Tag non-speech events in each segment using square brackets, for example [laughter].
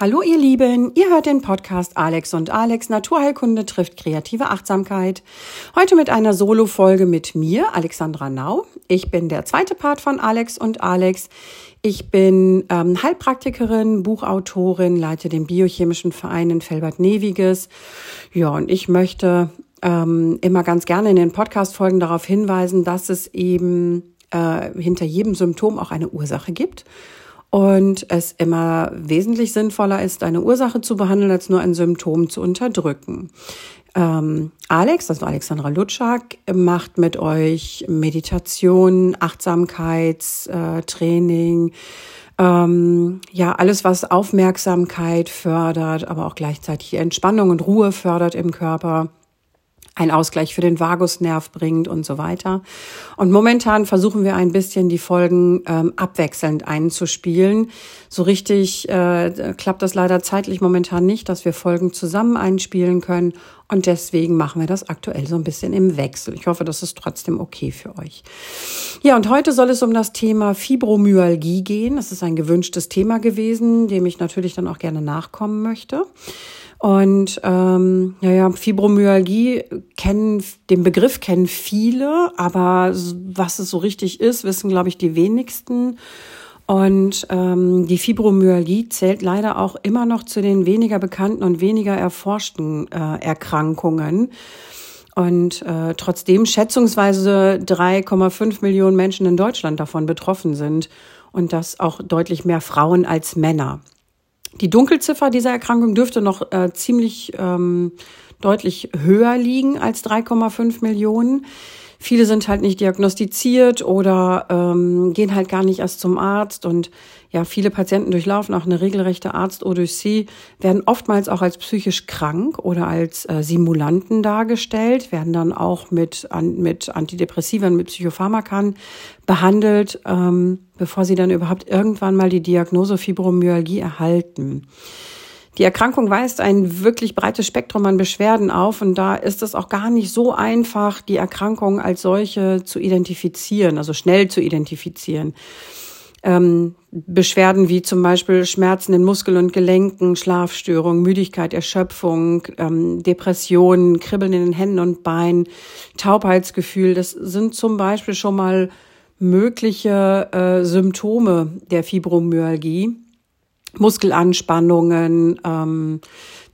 Hallo ihr Lieben, ihr hört den Podcast Alex und Alex Naturheilkunde trifft kreative Achtsamkeit. Heute mit einer Solo-Folge mit mir, Alexandra Nau. Ich bin der zweite Part von Alex und Alex. Ich bin ähm, Heilpraktikerin, Buchautorin, leite den biochemischen Verein in Felbert-Neviges. Ja, und ich möchte ähm, immer ganz gerne in den Podcast-Folgen darauf hinweisen, dass es eben äh, hinter jedem Symptom auch eine Ursache gibt und es immer wesentlich sinnvoller ist, eine Ursache zu behandeln, als nur ein Symptom zu unterdrücken. Ähm, Alex, also Alexandra Lutschak, macht mit euch Meditation, Achtsamkeitstraining, ähm, ja, alles, was Aufmerksamkeit fördert, aber auch gleichzeitig Entspannung und Ruhe fördert im Körper ein Ausgleich für den Vagusnerv bringt und so weiter. Und momentan versuchen wir ein bisschen die Folgen ähm, abwechselnd einzuspielen. So richtig äh, klappt das leider zeitlich momentan nicht, dass wir Folgen zusammen einspielen können. Und deswegen machen wir das aktuell so ein bisschen im Wechsel. Ich hoffe, das ist trotzdem okay für euch. Ja, und heute soll es um das Thema Fibromyalgie gehen. Das ist ein gewünschtes Thema gewesen, dem ich natürlich dann auch gerne nachkommen möchte. Und ähm, ja, ja, Fibromyalgie kennen, den Begriff kennen viele, aber was es so richtig ist, wissen, glaube ich, die wenigsten. Und ähm, die Fibromyalgie zählt leider auch immer noch zu den weniger bekannten und weniger erforschten äh, Erkrankungen. Und äh, trotzdem schätzungsweise 3,5 Millionen Menschen in Deutschland davon betroffen sind und das auch deutlich mehr Frauen als Männer. Die Dunkelziffer dieser Erkrankung dürfte noch äh, ziemlich ähm, deutlich höher liegen als 3,5 Millionen. Viele sind halt nicht diagnostiziert oder ähm, gehen halt gar nicht erst zum Arzt. Und ja, viele Patienten durchlaufen auch eine regelrechte Arzt-Odyssee, werden oftmals auch als psychisch krank oder als äh, Simulanten dargestellt, werden dann auch mit, an, mit Antidepressiven, mit Psychopharmakern behandelt, ähm, bevor sie dann überhaupt irgendwann mal die Diagnose Fibromyalgie erhalten. Die Erkrankung weist ein wirklich breites Spektrum an Beschwerden auf und da ist es auch gar nicht so einfach, die Erkrankung als solche zu identifizieren, also schnell zu identifizieren. Ähm, Beschwerden wie zum Beispiel Schmerzen in Muskeln und Gelenken, Schlafstörungen, Müdigkeit, Erschöpfung, ähm, Depressionen, Kribbeln in den Händen und Beinen, Taubheitsgefühl, das sind zum Beispiel schon mal mögliche äh, Symptome der Fibromyalgie. Muskelanspannungen, ähm,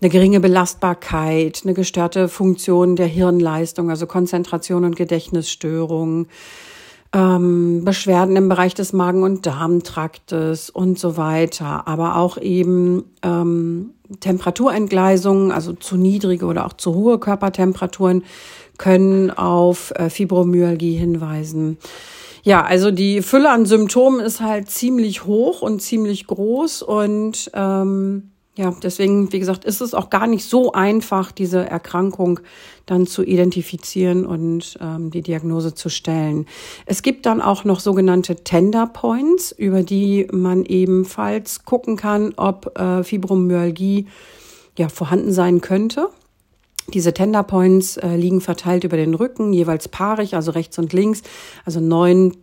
eine geringe Belastbarkeit, eine gestörte Funktion der Hirnleistung, also Konzentration und Gedächtnisstörungen, ähm, Beschwerden im Bereich des Magen- und Darmtraktes und so weiter, aber auch eben ähm, Temperaturentgleisungen, also zu niedrige oder auch zu hohe Körpertemperaturen können auf äh, Fibromyalgie hinweisen. Ja, also die Fülle an Symptomen ist halt ziemlich hoch und ziemlich groß und ähm, ja, deswegen, wie gesagt, ist es auch gar nicht so einfach, diese Erkrankung dann zu identifizieren und ähm, die Diagnose zu stellen. Es gibt dann auch noch sogenannte Tender Points, über die man ebenfalls gucken kann, ob äh, Fibromyalgie ja vorhanden sein könnte. Diese Tender Points äh, liegen verteilt über den Rücken, jeweils paarig, also rechts und links, also neun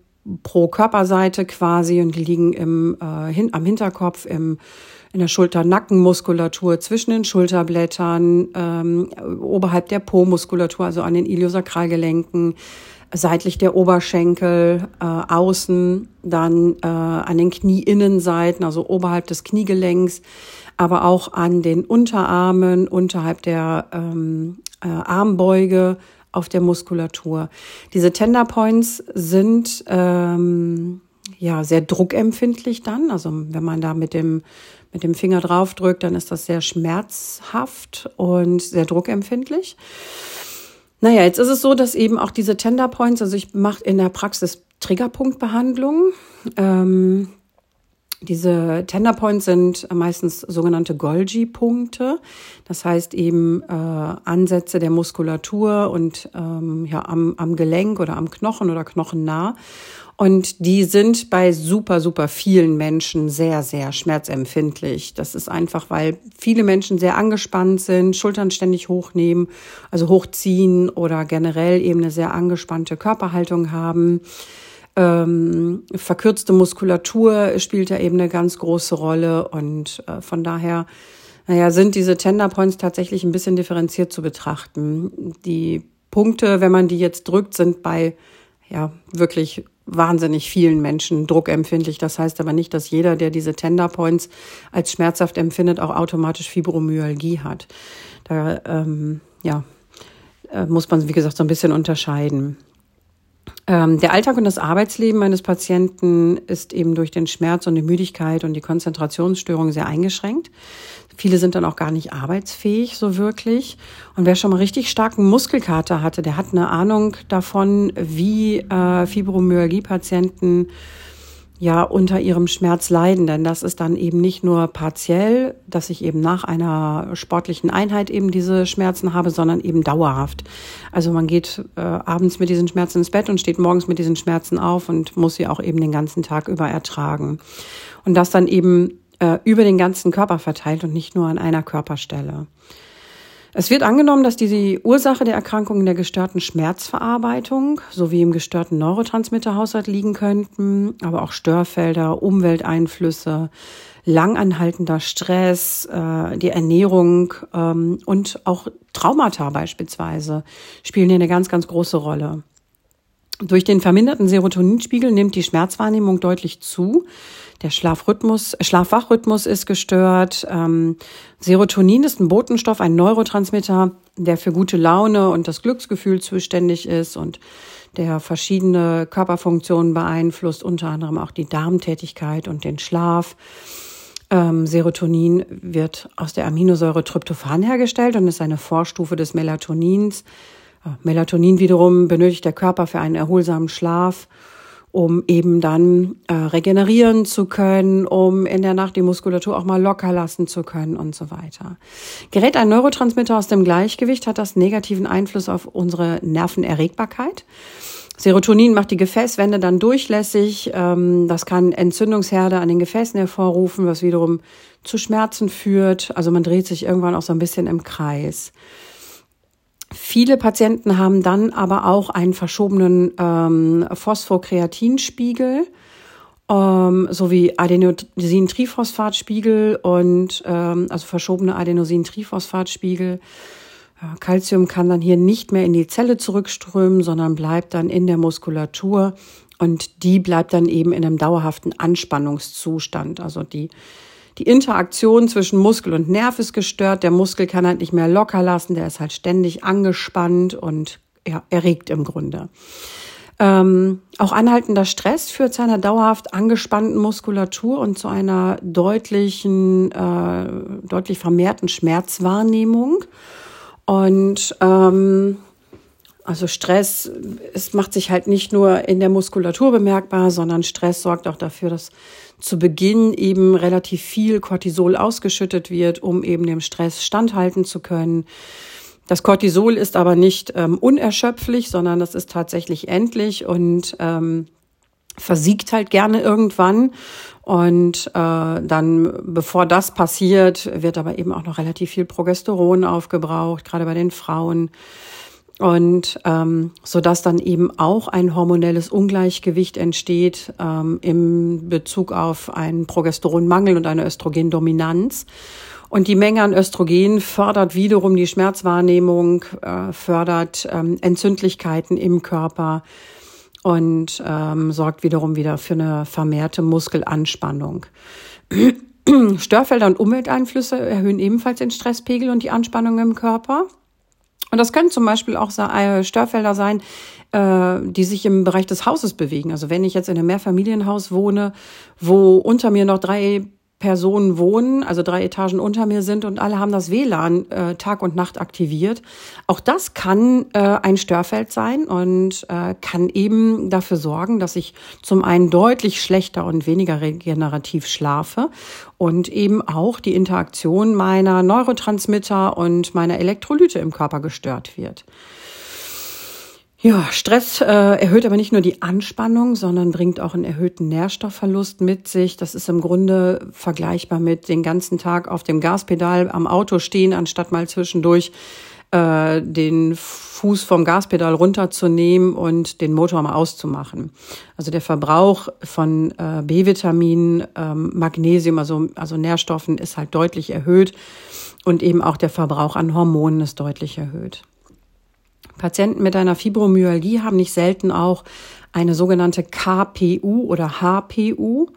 pro Körperseite quasi und die liegen im, äh, hin, am Hinterkopf, im, in der Schulter-Nackenmuskulatur, zwischen den Schulterblättern, ähm, oberhalb der Po-Muskulatur, also an den Iliosakralgelenken, seitlich der Oberschenkel, äh, außen, dann äh, an den Knieinnenseiten, also oberhalb des Kniegelenks, aber auch an den Unterarmen, unterhalb der ähm, äh, Armbeuge, auf der Muskulatur. Diese Tender Points sind ähm, ja sehr druckempfindlich dann. Also wenn man da mit dem mit dem Finger drauf drückt, dann ist das sehr schmerzhaft und sehr druckempfindlich. Naja, jetzt ist es so, dass eben auch diese Tender Points, also ich mache in der Praxis Triggerpunktbehandlung. Ähm, diese Tender Points sind meistens sogenannte Golgi-Punkte. Das heißt eben äh, Ansätze der Muskulatur und ähm, ja, am, am Gelenk oder am Knochen oder knochennah. Und die sind bei super, super vielen Menschen sehr, sehr schmerzempfindlich. Das ist einfach, weil viele Menschen sehr angespannt sind, Schultern ständig hochnehmen, also hochziehen oder generell eben eine sehr angespannte Körperhaltung haben Ähm, verkürzte Muskulatur spielt da eben eine ganz große Rolle und äh, von daher naja, sind diese Tender Points tatsächlich ein bisschen differenziert zu betrachten. Die Punkte, wenn man die jetzt drückt, sind bei ja wirklich wahnsinnig vielen Menschen druckempfindlich. Das heißt aber nicht, dass jeder, der diese Tender Points als schmerzhaft empfindet, auch automatisch Fibromyalgie hat. Da ähm, ja, äh, muss man, wie gesagt, so ein bisschen unterscheiden. Ähm, der Alltag und das Arbeitsleben meines Patienten ist eben durch den Schmerz und die Müdigkeit und die Konzentrationsstörung sehr eingeschränkt. Viele sind dann auch gar nicht arbeitsfähig, so wirklich. Und wer schon mal richtig starken Muskelkater hatte, der hat eine Ahnung davon, wie äh, Fibromyalgie-Patienten ja unter ihrem Schmerz leiden. Denn das ist dann eben nicht nur partiell, dass ich eben nach einer sportlichen Einheit eben diese Schmerzen habe, sondern eben dauerhaft. Also man geht äh, abends mit diesen Schmerzen ins Bett und steht morgens mit diesen Schmerzen auf und muss sie auch eben den ganzen Tag über ertragen. Und das dann eben äh, über den ganzen Körper verteilt und nicht nur an einer Körperstelle. Es wird angenommen, dass die Ursache der Erkrankung in der gestörten Schmerzverarbeitung sowie im gestörten Neurotransmitterhaushalt liegen könnten, aber auch Störfelder, Umwelteinflüsse, langanhaltender Stress, äh, die Ernährung ähm, und auch Traumata beispielsweise spielen hier eine ganz, ganz große Rolle. Durch den verminderten Serotoninspiegel nimmt die Schmerzwahrnehmung deutlich zu. Der Schlafrhythmus, Schlafwachrhythmus ist gestört. Ähm, Serotonin ist ein Botenstoff, ein Neurotransmitter, der für gute Laune und das Glücksgefühl zuständig ist und der verschiedene Körperfunktionen beeinflusst, unter anderem auch die Darmtätigkeit und den Schlaf. Ähm, Serotonin wird aus der Aminosäure Tryptophan hergestellt und ist eine Vorstufe des Melatonins. Melatonin wiederum benötigt der Körper für einen erholsamen Schlaf um eben dann äh, regenerieren zu können, um in der Nacht die Muskulatur auch mal locker lassen zu können und so weiter. Gerät ein Neurotransmitter aus dem Gleichgewicht, hat das negativen Einfluss auf unsere Nervenerregbarkeit. Serotonin macht die Gefäßwände dann durchlässig. Ähm, das kann Entzündungsherde an den Gefäßen hervorrufen, was wiederum zu Schmerzen führt. Also man dreht sich irgendwann auch so ein bisschen im Kreis. Viele Patienten haben dann aber auch einen verschobenen ähm, Phosphokreatinspiegel ähm, sowie Adenosin-Triphosphatspiegel und ähm, also verschobene Adenosin-Triphosphatspiegel. Calcium kann dann hier nicht mehr in die Zelle zurückströmen, sondern bleibt dann in der Muskulatur und die bleibt dann eben in einem dauerhaften Anspannungszustand. Also die die Interaktion zwischen Muskel und Nerv ist gestört. Der Muskel kann halt nicht mehr locker lassen. Der ist halt ständig angespannt und ja, erregt im Grunde. Ähm, auch anhaltender Stress führt zu einer dauerhaft angespannten Muskulatur und zu einer deutlichen, äh, deutlich vermehrten Schmerzwahrnehmung. Und ähm, also Stress, es macht sich halt nicht nur in der Muskulatur bemerkbar, sondern Stress sorgt auch dafür, dass zu Beginn eben relativ viel Cortisol ausgeschüttet wird, um eben dem Stress standhalten zu können. Das Cortisol ist aber nicht ähm, unerschöpflich, sondern das ist tatsächlich endlich und ähm, versiegt halt gerne irgendwann. Und äh, dann, bevor das passiert, wird aber eben auch noch relativ viel Progesteron aufgebraucht, gerade bei den Frauen. Und ähm, so dass dann eben auch ein hormonelles Ungleichgewicht entsteht ähm, im Bezug auf einen Progesteronmangel und eine Östrogendominanz. Und die Menge an Östrogen fördert wiederum die Schmerzwahrnehmung, äh, fördert ähm, Entzündlichkeiten im Körper und ähm, sorgt wiederum wieder für eine vermehrte Muskelanspannung. [clears throat] Störfelder und Umwelteinflüsse erhöhen ebenfalls den Stresspegel und die Anspannung im Körper. Und das können zum Beispiel auch äh, Störfelder sein, äh, die sich im Bereich des Hauses bewegen. Also wenn ich jetzt in einem Mehrfamilienhaus wohne, wo unter mir noch drei Personen wohnen, also drei Etagen unter mir sind und alle haben das WLAN äh, Tag und Nacht aktiviert. Auch das kann äh, ein Störfeld sein und äh, kann eben dafür sorgen, dass ich zum einen deutlich schlechter und weniger regenerativ schlafe und eben auch die Interaktion meiner Neurotransmitter und meiner Elektrolyte im Körper gestört wird. Ja, Stress äh, erhöht aber nicht nur die Anspannung, sondern bringt auch einen erhöhten Nährstoffverlust mit sich. Das ist im Grunde vergleichbar mit den ganzen Tag auf dem Gaspedal am Auto stehen, anstatt mal zwischendurch äh, den Fuß vom Gaspedal runterzunehmen und den Motor mal auszumachen. Also der Verbrauch von äh, B-Vitaminen, ähm, Magnesium, also, also Nährstoffen ist halt deutlich erhöht und eben auch der Verbrauch an Hormonen ist deutlich erhöht. Patienten mit einer Fibromyalgie haben nicht selten auch eine sogenannte KPU oder HPU.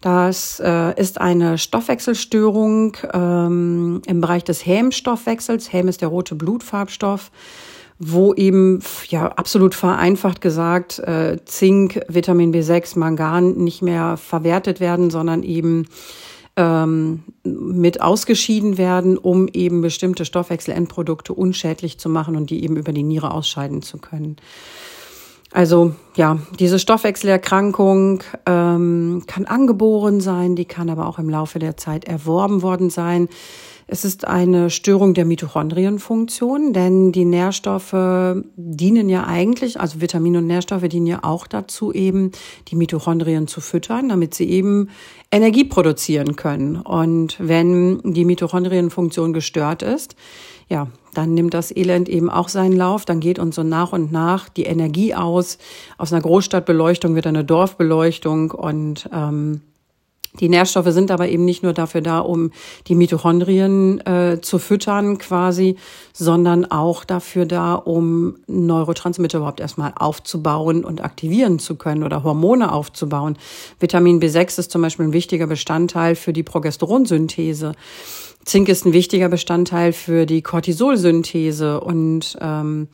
Das äh, ist eine Stoffwechselstörung ähm, im Bereich des Hämstoffwechsels. Häm ist der rote Blutfarbstoff, wo eben ja absolut vereinfacht gesagt äh, Zink, Vitamin B6, Mangan nicht mehr verwertet werden, sondern eben ähm, mit ausgeschieden werden, um eben bestimmte Stoffwechselendprodukte unschädlich zu machen und die eben über die Niere ausscheiden zu können. Also ja, diese Stoffwechselerkrankung ähm, kann angeboren sein, die kann aber auch im Laufe der Zeit erworben worden sein. Es ist eine Störung der Mitochondrienfunktion, denn die Nährstoffe dienen ja eigentlich, also Vitamine und Nährstoffe dienen ja auch dazu, eben die Mitochondrien zu füttern, damit sie eben Energie produzieren können. Und wenn die Mitochondrienfunktion gestört ist, ja, dann nimmt das Elend eben auch seinen Lauf. Dann geht uns so nach und nach die Energie aus. Aus einer Großstadtbeleuchtung wird eine Dorfbeleuchtung und ähm, die Nährstoffe sind aber eben nicht nur dafür da, um die Mitochondrien äh, zu füttern quasi, sondern auch dafür da, um Neurotransmitter überhaupt erstmal aufzubauen und aktivieren zu können oder Hormone aufzubauen. Vitamin B6 ist zum Beispiel ein wichtiger Bestandteil für die Progesteronsynthese. Zink ist ein wichtiger Bestandteil für die Cortisolsynthese und ähm,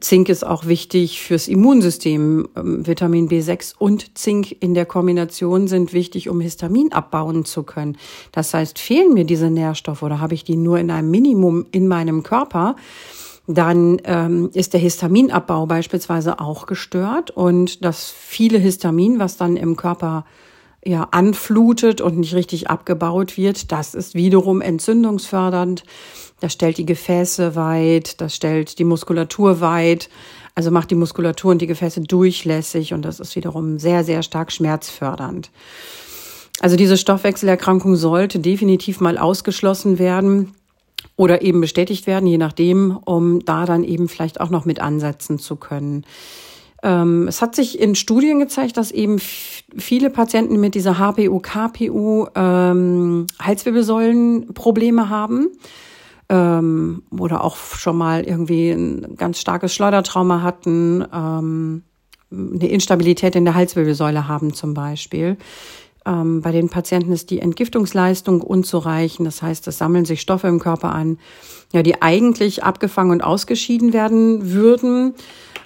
Zink ist auch wichtig fürs Immunsystem. Ähm, Vitamin B6 und Zink in der Kombination sind wichtig, um Histamin abbauen zu können. Das heißt, fehlen mir diese Nährstoffe oder habe ich die nur in einem Minimum in meinem Körper, dann ähm, ist der Histaminabbau beispielsweise auch gestört und das viele Histamin, was dann im Körper ja, anflutet und nicht richtig abgebaut wird. Das ist wiederum entzündungsfördernd. Das stellt die Gefäße weit, das stellt die Muskulatur weit, also macht die Muskulatur und die Gefäße durchlässig und das ist wiederum sehr, sehr stark schmerzfördernd. Also diese Stoffwechselerkrankung sollte definitiv mal ausgeschlossen werden oder eben bestätigt werden, je nachdem, um da dann eben vielleicht auch noch mit ansetzen zu können. Ähm, es hat sich in Studien gezeigt, dass eben viele Patienten mit dieser HPU, KPU ähm, Halswirbelsäulenprobleme haben ähm, oder auch schon mal irgendwie ein ganz starkes Schleudertrauma hatten, ähm, eine Instabilität in der Halswirbelsäule haben zum Beispiel. Ähm, bei den Patienten ist die Entgiftungsleistung unzureichend. Das heißt, es sammeln sich Stoffe im Körper an, ja, die eigentlich abgefangen und ausgeschieden werden würden.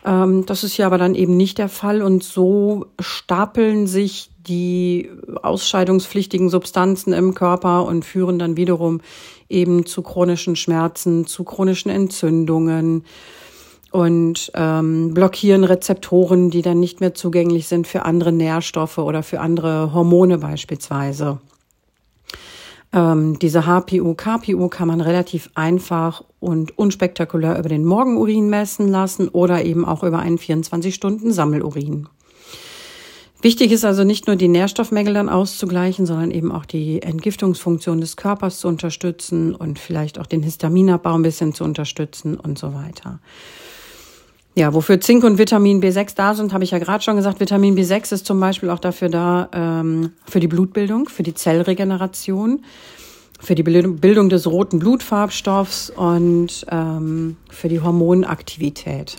Ähm, das ist ja aber dann eben nicht der Fall und so stapeln sich die ausscheidungspflichtigen Substanzen im Körper und führen dann wiederum eben zu chronischen Schmerzen, zu chronischen Entzündungen und ähm, blockieren Rezeptoren, die dann nicht mehr zugänglich sind für andere Nährstoffe oder für andere Hormone beispielsweise. Ähm, diese HPU, KPU kann man relativ einfach und unspektakulär über den Morgenurin messen lassen oder eben auch über einen 24-Stunden-Sammelurin. Wichtig ist also nicht nur die Nährstoffmängel dann auszugleichen, sondern eben auch die Entgiftungsfunktion des Körpers zu unterstützen und vielleicht auch den Histaminabbau ein bisschen zu unterstützen und so weiter. Ja, wofür Zink und Vitamin B6 da sind, habe ich ja gerade schon gesagt. Vitamin B6 ist zum Beispiel auch dafür da, ähm, für die Blutbildung, für die Zellregeneration, für die Bildung des roten Blutfarbstoffs und ähm, für die Hormonaktivität.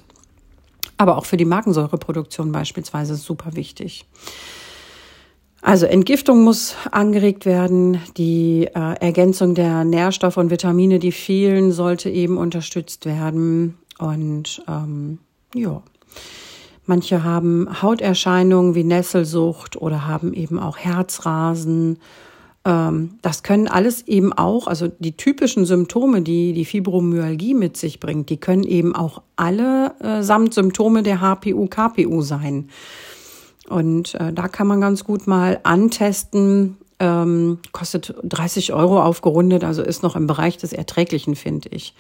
Aber auch für die Magensäureproduktion beispielsweise ist super wichtig. Also Entgiftung muss angeregt werden. Die äh, Ergänzung der Nährstoffe und Vitamine, die fehlen, sollte eben unterstützt werden. Und ähm, ja. Manche haben Hauterscheinungen wie Nesselsucht oder haben eben auch Herzrasen. Ähm, das können alles eben auch, also die typischen Symptome, die die Fibromyalgie mit sich bringt, die können eben auch alle äh, samt Symptome der HPU, KPU sein. Und äh, da kann man ganz gut mal antesten, ähm, kostet 30 Euro aufgerundet, also ist noch im Bereich des Erträglichen, finde ich.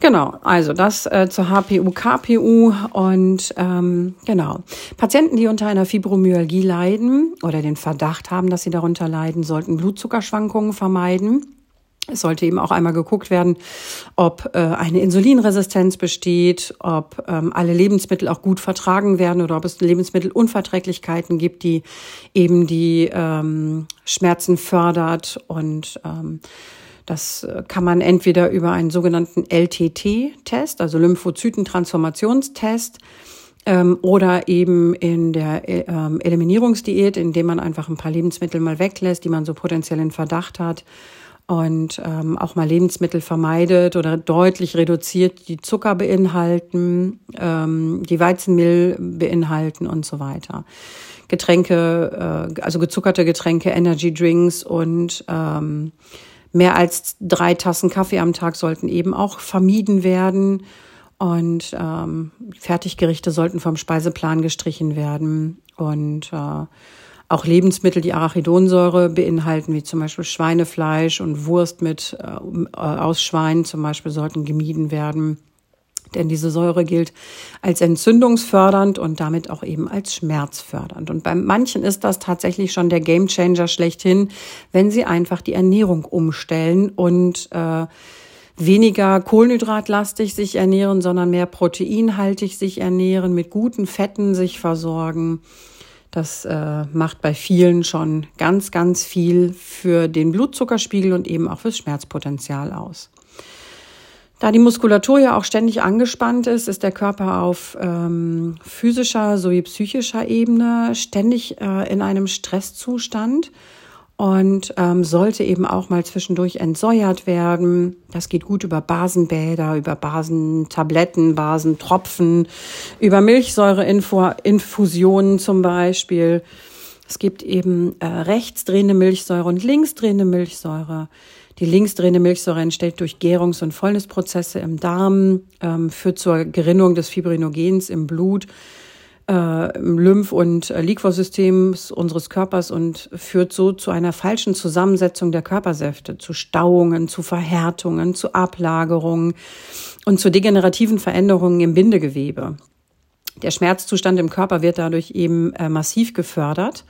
Genau, also das äh, zur HPU, KPU und ähm, genau. Patienten, die unter einer Fibromyalgie leiden oder den Verdacht haben, dass sie darunter leiden, sollten Blutzuckerschwankungen vermeiden. Es sollte eben auch einmal geguckt werden, ob äh, eine Insulinresistenz besteht, ob ähm, alle Lebensmittel auch gut vertragen werden oder ob es Lebensmittelunverträglichkeiten gibt, die eben die ähm, Schmerzen fördert. Und ähm, das kann man entweder über einen sogenannten LTT-Test, also Lymphozytentransformationstest, ähm, oder eben in der äh, ähm, Eliminierungsdiät, indem man einfach ein paar Lebensmittel mal weglässt, die man so potenziell in Verdacht hat und ähm, auch mal Lebensmittel vermeidet oder deutlich reduziert, die Zucker beinhalten, ähm, die Weizenmehl beinhalten und so weiter. Getränke, äh, also gezuckerte Getränke, Energy Drinks und ähm, mehr als drei Tassen Kaffee am Tag sollten eben auch vermieden werden. Und ähm, Fertiggerichte sollten vom Speiseplan gestrichen werden. Und äh, auch Lebensmittel, die Arachidonsäure beinhalten, wie zum Beispiel Schweinefleisch und Wurst mit äh, aus Schwein zum Beispiel, sollten gemieden werden. Denn diese Säure gilt als entzündungsfördernd und damit auch eben als schmerzfördernd. Und bei manchen ist das tatsächlich schon der Gamechanger schlechthin, wenn sie einfach die Ernährung umstellen und äh, weniger kohlenhydratlastig sich ernähren, sondern mehr proteinhaltig sich ernähren, mit guten Fetten sich versorgen das äh, macht bei vielen schon ganz, ganz viel für den Blutzuckerspiegel und eben auch fürs Schmerzpotenzial aus. Da die Muskulatur ja auch ständig angespannt ist, ist der Körper auf ähm, physischer sowie psychischer Ebene ständig äh, in einem Stresszustand und ähm, sollte eben auch mal zwischendurch entsäuert werden. Das geht gut über Basenbäder, über Basentabletten, Basentropfen, über Milchsäureinfusionen zum Beispiel. Es gibt eben äh, rechtsdrehende Milchsäure und linksdrehende Milchsäure. Die linksdrehende Milchsäure entsteht durch Gärungs- und Fäulnisprozesse im Darm, ähm, führt zur Gerinnung des Fibrinogens im Blut äh, Lymph- und äh, Liquorsystem unseres Körpers und führt so zu einer falschen Zusammensetzung der Körpersäfte, zu Stauungen, zu Verhärtungen, zu Ablagerungen und zu degenerativen Veränderungen im Bindegewebe. Der Schmerzzustand im Körper wird dadurch eben äh, massiv gefördert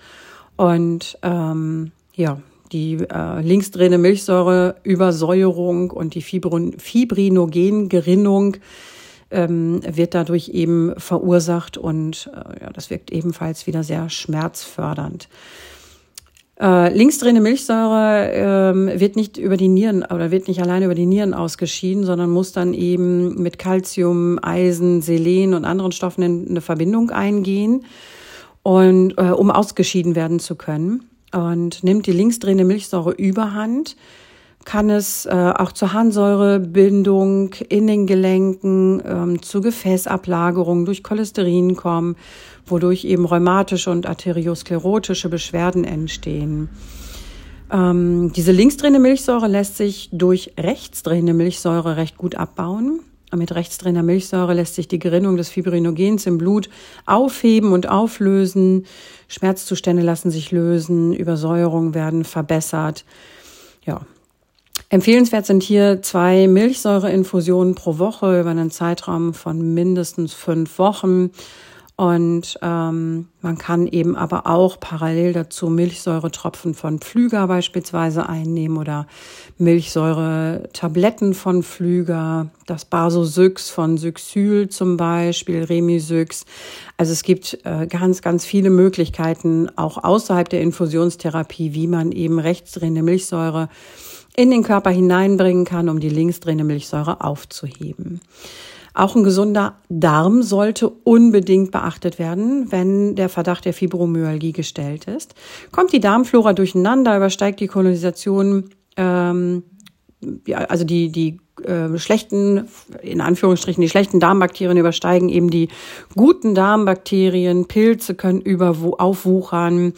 und ähm, ja, die äh, linksdrehende Milchsäureübersäuerung und die Fibrinogengerinnung ähm, wird dadurch eben verursacht und äh, ja, das wirkt ebenfalls wieder sehr schmerzfördernd. Äh, linksdrehende Milchsäure ähm, wird nicht über die Nieren oder wird nicht alleine über die Nieren ausgeschieden, sondern muss dann eben mit Calcium, Eisen, Selen und anderen Stoffen in eine Verbindung eingehen und äh, um ausgeschieden werden zu können. Und nimmt die linksdrehende Milchsäure überhand, kann es äh, auch zur Harnsäurebildung in den Gelenken, ähm, zu Gefäßablagerungen durch Cholesterin kommen, wodurch eben rheumatische und arteriosklerotische Beschwerden entstehen. Ähm, diese linksdrehende Milchsäure lässt sich durch rechtsdrehende Milchsäure recht gut abbauen. Mit rechtsdrehender Milchsäure lässt sich die Gerinnung des Fibrinogens im Blut aufheben und auflösen. Schmerzzustände lassen sich lösen, Übersäuerungen werden verbessert. Ja, Empfehlenswert sind hier zwei Milchsäureinfusionen pro Woche über einen Zeitraum von mindestens fünf Wochen. Und ähm, man kann eben aber auch parallel dazu Milchsäuretropfen von Pflüger beispielsweise einnehmen oder Milchsäuretabletten von Pflüger, das Basosyx von Syxyl zum Beispiel, Remisyx. Also es gibt äh, ganz, ganz viele Möglichkeiten, auch außerhalb der Infusionstherapie, wie man eben rechtsdrehende Milchsäure in den Körper hineinbringen kann, um die linksdrehende Milchsäure aufzuheben. Auch ein gesunder Darm sollte unbedingt beachtet werden, wenn der Verdacht der Fibromyalgie gestellt ist. Kommt die Darmflora durcheinander, übersteigt die Kolonisation, ähm, ja, also die, die äh, schlechten, in Anführungsstrichen, die schlechten Darmbakterien übersteigen eben die guten Darmbakterien, Pilze können über aufwuchern,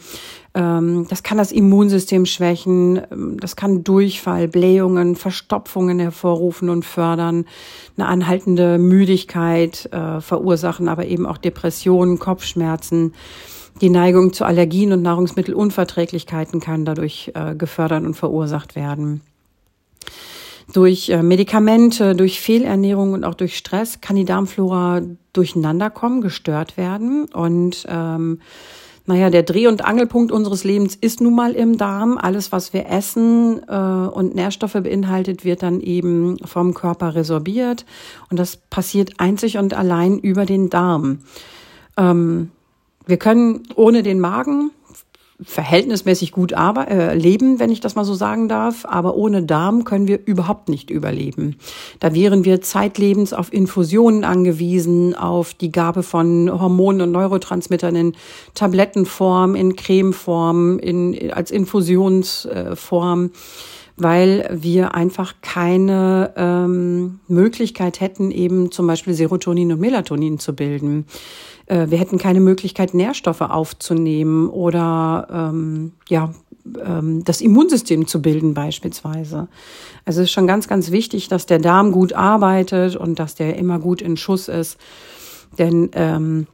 das kann das Immunsystem schwächen, ähm, das kann Durchfall, Blähungen, Verstopfungen hervorrufen und fördern, eine anhaltende Müdigkeit äh, verursachen, aber eben auch Depressionen, Kopfschmerzen. Die Neigung zu Allergien und Nahrungsmittelunverträglichkeiten kann dadurch äh, gefördert und verursacht werden. Durch äh, Medikamente, durch Fehlernährung und auch durch Stress kann die Darmflora durcheinander kommen, gestört werden und ähm, naja, der Dreh- und Angelpunkt unseres Lebens ist nun mal im Darm. Alles, was wir essen äh, und Nährstoffe beinhaltet, wird dann eben vom Körper resorbiert. Und das passiert einzig und allein über den Darm. Ähm, wir können ohne den Magen verhältnismäßig gut äh, leben, wenn ich das mal so sagen darf. Aber ohne Darm können wir überhaupt nicht überleben. Da wären wir zeitlebens auf Infusionen angewiesen, auf die Gabe von Hormonen und Neurotransmittern in Tablettenform, in Cremeform, in, als Infusionsform weil wir einfach keine ähm, Möglichkeit hätten, eben zum Beispiel Serotonin und Melatonin zu bilden. Äh, wir hätten keine Möglichkeit, Nährstoffe aufzunehmen oder ähm, ja, ähm, das Immunsystem zu bilden beispielsweise. Also es ist schon ganz, ganz wichtig, dass der Darm gut arbeitet und dass der immer gut in Schuss ist. Denn ähm,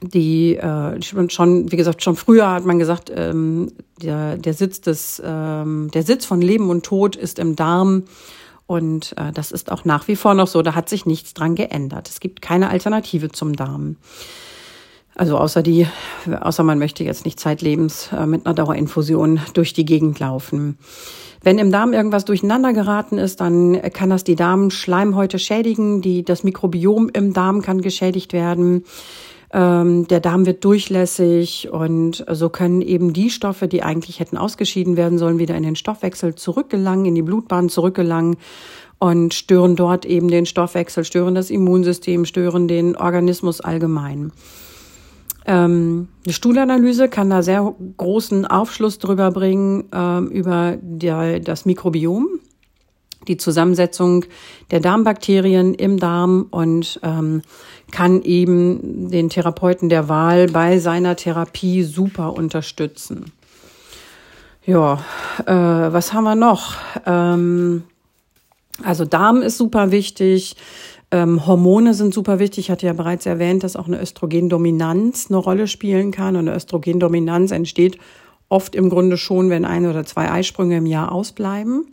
die äh, schon, wie gesagt, schon früher hat man gesagt, ähm, der, der Sitz des, ähm, der Sitz von Leben und Tod ist im Darm. Und äh, das ist auch nach wie vor noch so, da hat sich nichts dran geändert. Es gibt keine Alternative zum Darm. Also außer die, außer man möchte jetzt nicht zeitlebens äh, mit einer Dauerinfusion durch die Gegend laufen. Wenn im Darm irgendwas durcheinander geraten ist, dann kann das die Darmschleimhäute schädigen. Die, das Mikrobiom im Darm kann geschädigt werden. Ähm, der Darm wird durchlässig und so können eben die Stoffe, die eigentlich hätten ausgeschieden werden sollen, wieder in den Stoffwechsel zurückgelangen, in die Blutbahn zurückgelangen und stören dort eben den Stoffwechsel, stören das Immunsystem, stören den Organismus allgemein. Ähm, eine Stuhlanalyse kann da sehr großen Aufschluss drüber bringen, ähm, über das Mikrobiom, die Zusammensetzung der Darmbakterien im Darm und ähm, kann eben den Therapeuten der Wahl bei seiner Therapie super unterstützen. Ja, äh, was haben wir noch? Ähm, also Darm ist super wichtig. Ähm, Hormone sind super wichtig. Ich hatte ja bereits erwähnt, dass auch eine Östrogendominanz eine Rolle spielen kann. Und eine Östrogendominanz entsteht oft im Grunde schon, wenn ein oder zwei Eisprünge im Jahr ausbleiben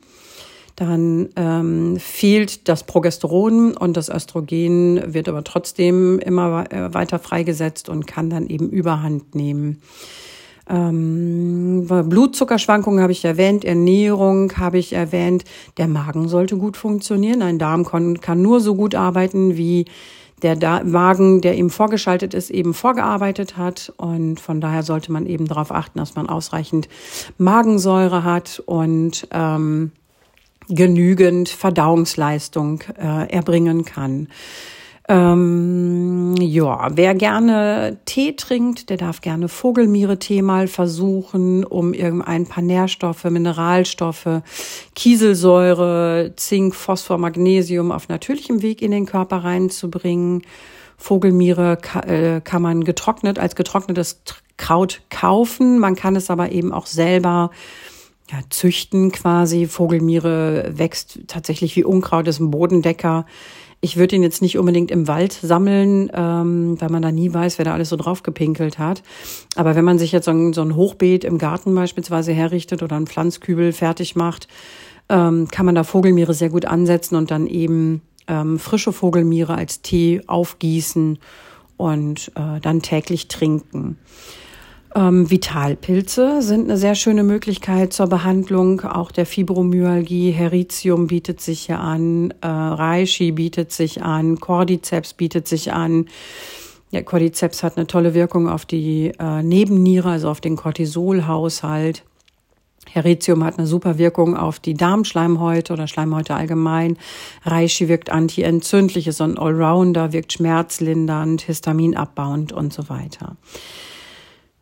dann ähm, fehlt das Progesteron und das Östrogen wird aber trotzdem immer äh, weiter freigesetzt und kann dann eben Überhand nehmen. Ähm, Blutzuckerschwankungen habe ich erwähnt, Ernährung habe ich erwähnt. Der Magen sollte gut funktionieren. Ein Darm kann, kann nur so gut arbeiten, wie der da Magen, der eben vorgeschaltet ist, eben vorgearbeitet hat. Und von daher sollte man eben darauf achten, dass man ausreichend Magensäure hat und ähm, genügend Verdauungsleistung äh, erbringen kann. Ähm, ja, wer gerne Tee trinkt, der darf gerne Vogelmiere-Tee mal versuchen, um irgendein paar Nährstoffe, Mineralstoffe, Kieselsäure, Zink, Phosphor, Magnesium auf natürlichem Weg in den Körper reinzubringen. Vogelmiere äh, kann man getrocknet als getrocknetes Kraut kaufen. Man kann es aber eben auch selber ja, züchten quasi. Vogelmiere wächst tatsächlich wie Unkraut, ist ein Bodendecker. Ich würde ihn jetzt nicht unbedingt im Wald sammeln, ähm, weil man da nie weiß, wer da alles so drauf gepinkelt hat. Aber wenn man sich jetzt so ein, so ein Hochbeet im Garten beispielsweise herrichtet oder einen Pflanzkübel fertig macht, ähm, kann man da Vogelmiere sehr gut ansetzen und dann eben ähm, frische Vogelmiere als Tee aufgießen und äh, dann täglich trinken. Ähm, Vitalpilze sind eine sehr schöne Möglichkeit zur Behandlung auch der Fibromyalgie. Heritium bietet sich hier an, äh, Reishi bietet sich an, Cordyceps bietet sich an. Ja, Cordyceps hat eine tolle Wirkung auf die äh, Nebenniere, also auf den Cortisolhaushalt. Heritium hat eine super Wirkung auf die Darmschleimhäute oder Schleimhäute allgemein. Reishi wirkt antientzündlich, ist ein Allrounder, wirkt schmerzlindernd, histaminabbauend und so weiter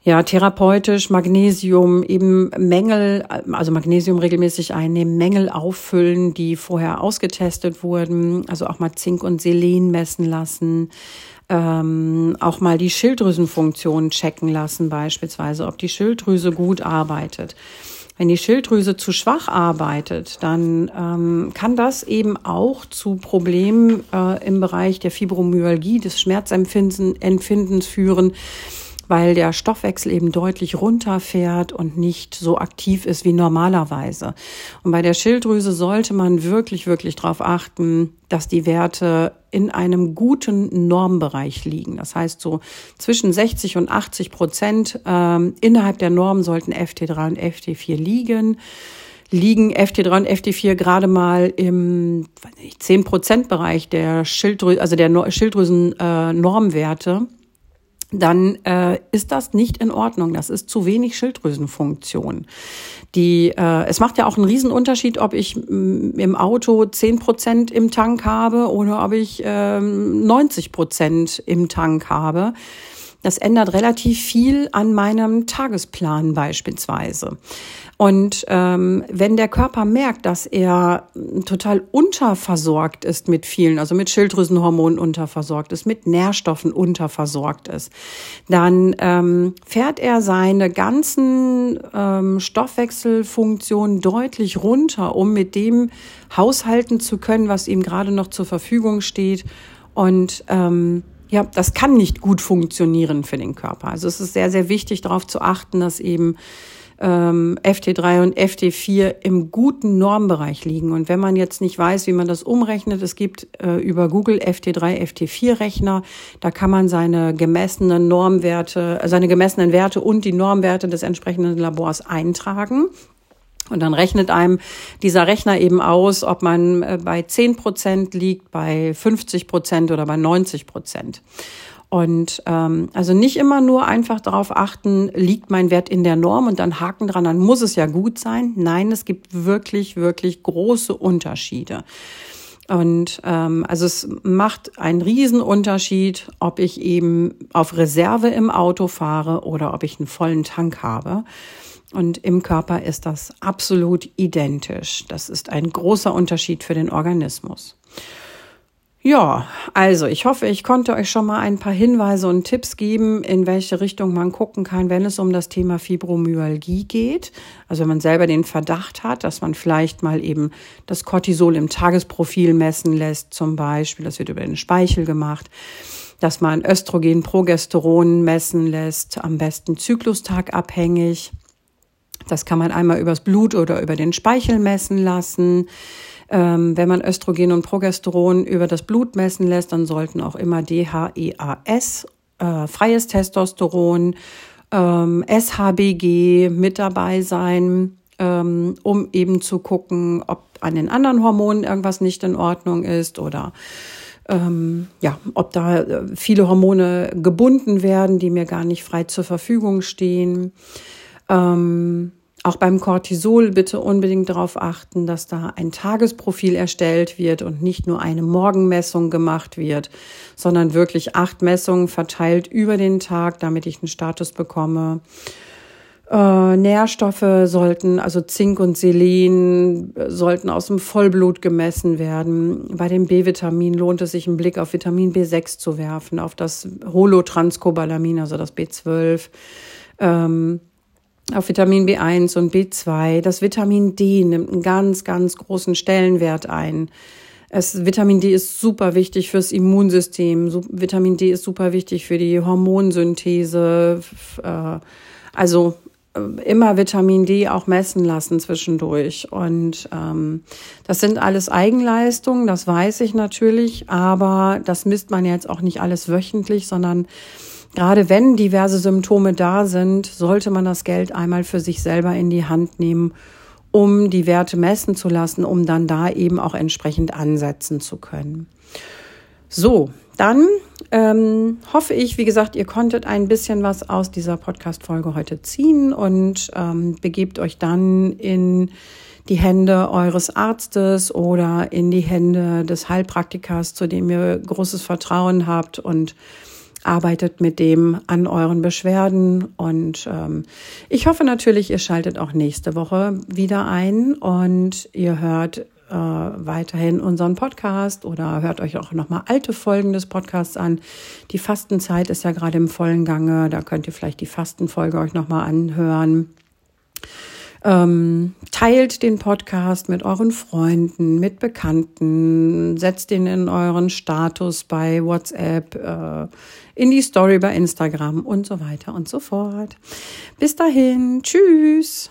ja, therapeutisch, Magnesium, eben Mängel, also Magnesium regelmäßig einnehmen, Mängel auffüllen, die vorher ausgetestet wurden, also auch mal Zink und Selen messen lassen, ähm, auch mal die Schilddrüsenfunktion checken lassen, beispielsweise, ob die Schilddrüse gut arbeitet. Wenn die Schilddrüse zu schwach arbeitet, dann ähm, kann das eben auch zu Problemen äh, im Bereich der Fibromyalgie, des Schmerzempfindens führen weil der Stoffwechsel eben deutlich runterfährt und nicht so aktiv ist wie normalerweise. Und bei der Schilddrüse sollte man wirklich, wirklich darauf achten, dass die Werte in einem guten Normbereich liegen. Das heißt, so zwischen 60 und 80 Prozent ähm, innerhalb der Norm sollten FT3 und FT4 liegen liegen FT3 und FT4 gerade mal im 10-Prozent-Bereich der Schilddrüse, also der Schilddrüsen-Normwerte. Äh, dann äh, ist das nicht in Ordnung. Das ist zu wenig Schilddrüsenfunktion. Die, äh, es macht ja auch einen Riesenunterschied, ob ich mm, im Auto zehn Prozent im Tank habe oder ob ich äh, 90 Prozent im Tank habe. Das ändert relativ viel an meinem Tagesplan beispielsweise. Und ähm, wenn der Körper merkt, dass er total unterversorgt ist mit vielen, also mit Schilddrüsenhormonen unterversorgt ist, mit Nährstoffen unterversorgt ist, dann ähm, fährt er seine ganzen ähm, Stoffwechselfunktionen deutlich runter, um mit dem haushalten zu können, was ihm gerade noch zur Verfügung steht. Und ähm, ja, das kann nicht gut funktionieren für den Körper. Also es ist sehr, sehr wichtig darauf zu achten, dass eben ähm, FT3 und FT4 im guten Normbereich liegen. Und wenn man jetzt nicht weiß, wie man das umrechnet, es gibt äh, über Google FT3, FT4 Rechner, da kann man seine gemessenen Normwerte, äh, seine gemessenen Werte und die Normwerte des entsprechenden Labors eintragen. Und dann rechnet einem dieser Rechner eben aus, ob man äh, bei 10 Prozent liegt, bei 50 Prozent oder bei 90 Prozent. Und ähm, also nicht immer nur einfach darauf achten, liegt mein Wert in der Norm und dann Haken dran, dann muss es ja gut sein. Nein, es gibt wirklich, wirklich große Unterschiede. Und ähm, also es macht einen Riesenunterschied, ob ich eben auf Reserve im Auto fahre oder ob ich einen vollen Tank habe. Und im Körper ist das absolut identisch. Das ist ein großer Unterschied für den Organismus. Ja, also ich hoffe, ich konnte euch schon mal ein paar Hinweise und Tipps geben, in welche Richtung man gucken kann, wenn es um das Thema Fibromyalgie geht. Also wenn man selber den Verdacht hat, dass man vielleicht mal eben das Cortisol im Tagesprofil messen lässt, zum Beispiel, das wird über den Speichel gemacht, dass man Östrogen, Progesteron messen lässt, am besten Zyklustag abhängig. Das kann man einmal übers Blut oder über den Speichel messen lassen. Ähm, wenn man Östrogen und Progesteron über das Blut messen lässt, dann sollten auch immer DHEAS, äh, freies Testosteron, ähm, SHBG mit dabei sein, ähm, um eben zu gucken, ob an den anderen Hormonen irgendwas nicht in Ordnung ist oder ähm, ja, ob da äh, viele Hormone gebunden werden, die mir gar nicht frei zur Verfügung stehen. Ähm, auch beim Cortisol bitte unbedingt darauf achten, dass da ein Tagesprofil erstellt wird und nicht nur eine Morgenmessung gemacht wird, sondern wirklich acht Messungen verteilt über den Tag, damit ich einen Status bekomme. Äh, Nährstoffe sollten, also Zink und Selen, sollten aus dem Vollblut gemessen werden. Bei dem B-Vitamin lohnt es sich, einen Blick auf Vitamin B6 zu werfen, auf das Holotranscobalamin, also das B12. Ähm, auf Vitamin B1 und B2. Das Vitamin D nimmt einen ganz, ganz großen Stellenwert ein. Es, Vitamin D ist super wichtig fürs Immunsystem. So, Vitamin D ist super wichtig für die Hormonsynthese. Äh, also äh, immer Vitamin D auch messen lassen zwischendurch. Und ähm, das sind alles Eigenleistungen, das weiß ich natürlich, aber das misst man jetzt auch nicht alles wöchentlich, sondern Gerade wenn diverse Symptome da sind, sollte man das Geld einmal für sich selber in die Hand nehmen, um die Werte messen zu lassen, um dann da eben auch entsprechend ansetzen zu können. So, dann ähm, hoffe ich, wie gesagt, ihr konntet ein bisschen was aus dieser Podcast-Folge heute ziehen und ähm, begebt euch dann in die Hände eures Arztes oder in die Hände des Heilpraktikers, zu dem ihr großes Vertrauen habt und arbeitet mit dem an euren Beschwerden. Und ähm, ich hoffe natürlich, ihr schaltet auch nächste Woche wieder ein und ihr hört äh, weiterhin unseren Podcast oder hört euch auch nochmal alte Folgen des Podcasts an. Die Fastenzeit ist ja gerade im vollen Gange. Da könnt ihr vielleicht die Fastenfolge euch nochmal anhören. Ähm, teilt den Podcast mit euren Freunden, mit Bekannten, setzt ihn in euren Status bei WhatsApp, äh, in die Story bei Instagram und so weiter und so fort. Bis dahin, tschüss.